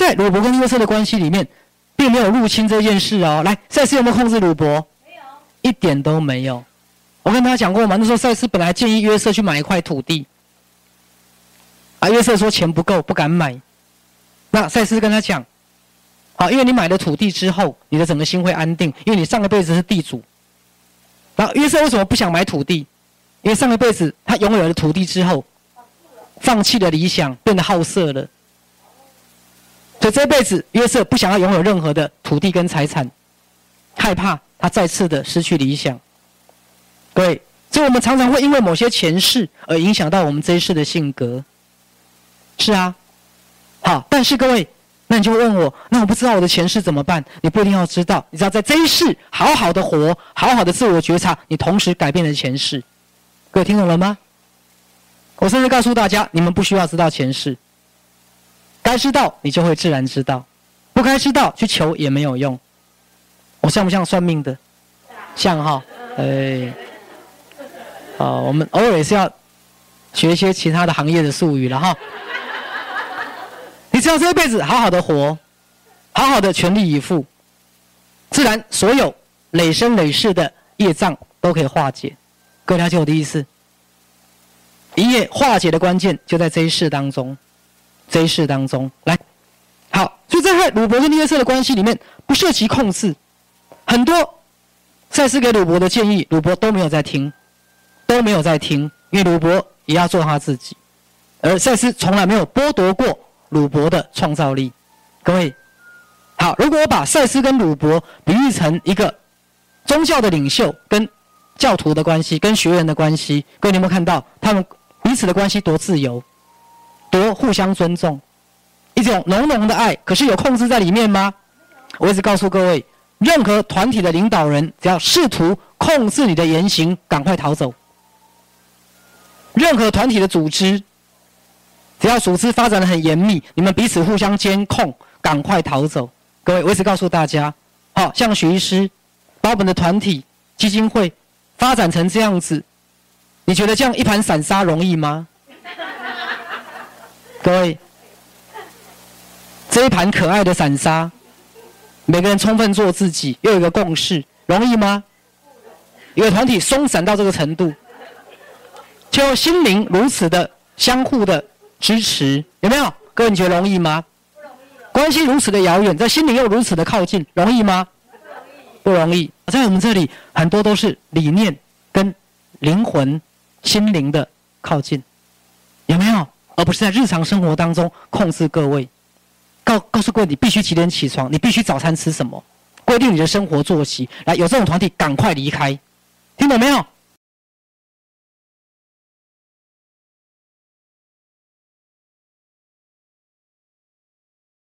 在鲁伯跟约瑟的关系里面，并没有入侵这件事哦。来，赛斯有没有控制鲁伯？没有，一点都没有。我跟大家讲过嘛，那时候赛斯本来建议约瑟去买一块土地，啊，约瑟说钱不够，不敢买。那赛斯跟他讲，好，因为你买了土地之后，你的整个心会安定，因为你上个辈子是地主。然后约瑟为什么不想买土地？因为上个辈子他拥有了土地之后，放弃了理想，变得好色了。这辈子约瑟不想要拥有任何的土地跟财产，害怕他再次的失去理想。各位，所以我们常常会因为某些前世而影响到我们这一世的性格。是啊，好，但是各位，那你就问我，那我不知道我的前世怎么办？你不一定要知道，你知道在这一世好好的活，好好的自我觉察，你同时改变了前世。各位听懂了吗？我甚至告诉大家，你们不需要知道前世。该知道，你就会自然知道；不该知道，去求也没有用。我像不像算命的？像哈，哎，哦，我们偶尔也是要学一些其他的行业的术语了哈。你只要这一辈子好好的活，好好的全力以赴，自然所有累生累世的业障都可以化解。各位了解我的意思？一夜化解的关键就在这一世当中。这一世当中，来，好，所以在鲁伯跟约瑟的关系里面，不涉及控制，很多赛斯给鲁伯的建议，鲁伯都没有在听，都没有在听，因为鲁伯也要做他自己，而赛斯从来没有剥夺过鲁伯的创造力。各位，好，如果我把赛斯跟鲁伯比喻成一个宗教的领袖跟教徒的关系，跟学员的关系，各位你有没有看到他们彼此的关系多自由？多互相尊重，一种浓浓的爱，可是有控制在里面吗？我一直告诉各位，任何团体的领导人，只要试图控制你的言行，赶快逃走。任何团体的组织，只要组织发展的很严密，你们彼此互相监控，赶快逃走。各位，我一直告诉大家，好像徐医师把我们的团体基金会发展成这样子，你觉得这样一盘散沙容易吗？各位，这一盘可爱的散沙，每个人充分做自己，又有一个共识，容易吗？一个团体松散到这个程度，就心灵如此的相互的支持，有没有？各位，你觉得容易吗？关系如此的遥远，在心灵又如此的靠近，容易吗？不容易。在我们这里，很多都是理念跟灵魂、心灵的靠近，有没有？而不是在日常生活当中控制各位，告告诉各位你必须几点起床，你必须早餐吃什么，规定你的生活作息。来，有这种团体赶快离开，听懂没有？